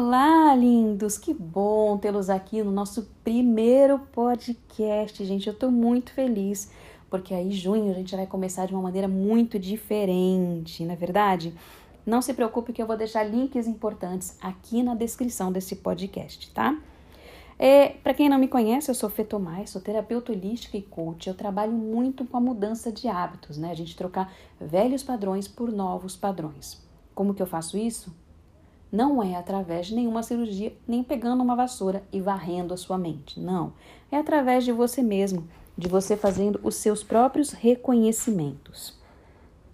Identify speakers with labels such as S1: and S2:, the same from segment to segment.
S1: lindos! Que bom tê-los aqui no nosso primeiro podcast, gente. Eu tô muito feliz porque aí junho a gente vai começar de uma maneira muito diferente, não é verdade? Não se preocupe que eu vou deixar links importantes aqui na descrição desse podcast, tá? É, Para quem não me conhece, eu sou Fê Tomás, sou terapeuta holística e coach. Eu trabalho muito com a mudança de hábitos, né? A gente trocar velhos padrões por novos padrões. Como que eu faço isso? Não é através de nenhuma cirurgia, nem pegando uma vassoura e varrendo a sua mente. Não. É através de você mesmo, de você fazendo os seus próprios reconhecimentos.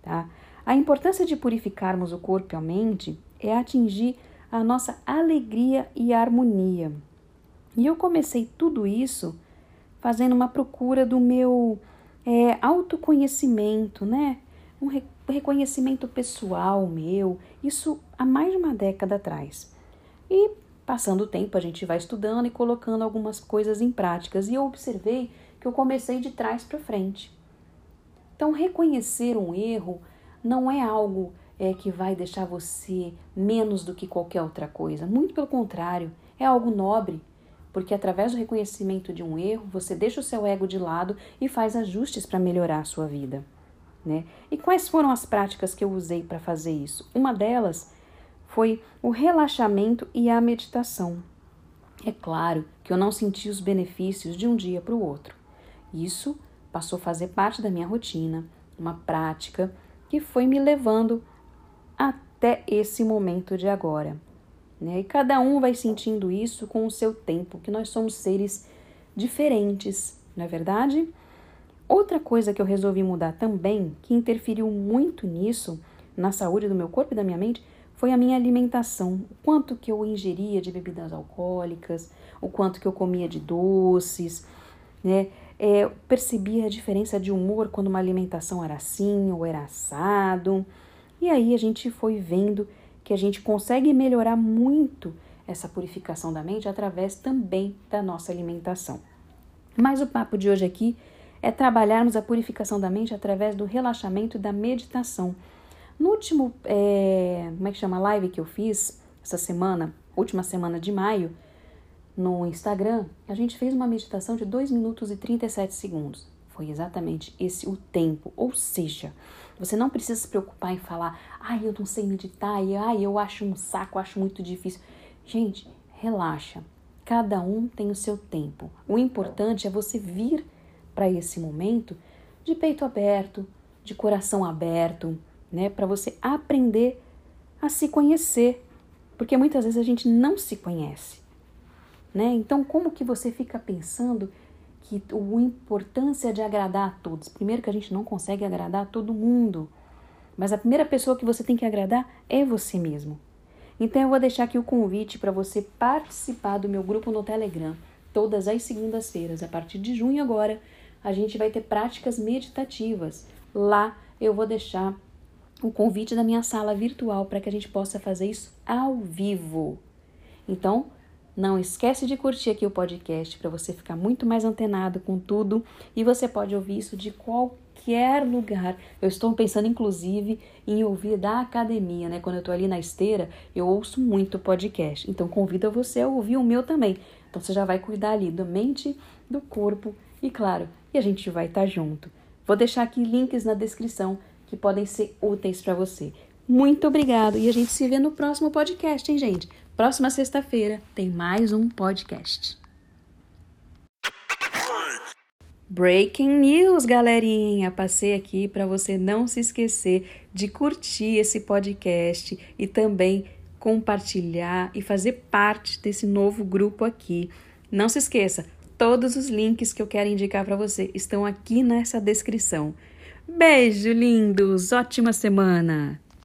S1: Tá? A importância de purificarmos o corpo e a mente é atingir a nossa alegria e harmonia. E eu comecei tudo isso fazendo uma procura do meu é, autoconhecimento, né? Um re reconhecimento pessoal meu, isso há mais de uma década atrás. E passando o tempo, a gente vai estudando e colocando algumas coisas em práticas. E eu observei que eu comecei de trás para frente. Então, reconhecer um erro não é algo é, que vai deixar você menos do que qualquer outra coisa. Muito pelo contrário, é algo nobre, porque através do reconhecimento de um erro, você deixa o seu ego de lado e faz ajustes para melhorar a sua vida. Né? E quais foram as práticas que eu usei para fazer isso? Uma delas foi o relaxamento e a meditação. É claro que eu não senti os benefícios de um dia para o outro. Isso passou a fazer parte da minha rotina, uma prática que foi me levando até esse momento de agora. Né? E cada um vai sentindo isso com o seu tempo, que nós somos seres diferentes, não é verdade? Outra coisa que eu resolvi mudar também, que interferiu muito nisso, na saúde do meu corpo e da minha mente, foi a minha alimentação. O quanto que eu ingeria de bebidas alcoólicas, o quanto que eu comia de doces, né? É, percebia a diferença de humor quando uma alimentação era assim ou era assado. E aí a gente foi vendo que a gente consegue melhorar muito essa purificação da mente através também da nossa alimentação. Mas o papo de hoje aqui é trabalharmos a purificação da mente através do relaxamento e da meditação. No último, é, como é que chama, live que eu fiz essa semana, última semana de maio, no Instagram, a gente fez uma meditação de 2 minutos e 37 segundos. Foi exatamente esse o tempo. Ou seja, você não precisa se preocupar em falar, ai, eu não sei meditar, e ai, eu acho um saco, acho muito difícil. Gente, relaxa. Cada um tem o seu tempo. O importante é você vir para esse momento de peito aberto, de coração aberto, né, para você aprender a se conhecer, porque muitas vezes a gente não se conhece né? Então, como que você fica pensando que a importância de agradar a todos? Primeiro que a gente não consegue agradar a todo mundo, mas a primeira pessoa que você tem que agradar é você mesmo. Então, eu vou deixar aqui o convite para você participar do meu grupo no Telegram, todas as segundas-feiras, a partir de junho agora, a gente vai ter práticas meditativas. Lá eu vou deixar o convite da minha sala virtual para que a gente possa fazer isso ao vivo. Então, não esquece de curtir aqui o podcast para você ficar muito mais antenado com tudo e você pode ouvir isso de qualquer lugar. Eu estou pensando inclusive em ouvir da academia, né? Quando eu estou ali na esteira, eu ouço muito podcast. Então convido você a ouvir o meu também. Então você já vai cuidar ali da mente, do corpo e claro, e a gente vai estar tá junto. Vou deixar aqui links na descrição que podem ser úteis para você. Muito obrigado e a gente se vê no próximo podcast, hein, gente? Próxima sexta-feira tem mais um podcast. Breaking news, galerinha! Passei aqui para você não se esquecer de curtir esse podcast e também compartilhar e fazer parte desse novo grupo aqui. Não se esqueça, todos os links que eu quero indicar para você estão aqui nessa descrição. Beijo, lindos! Ótima semana!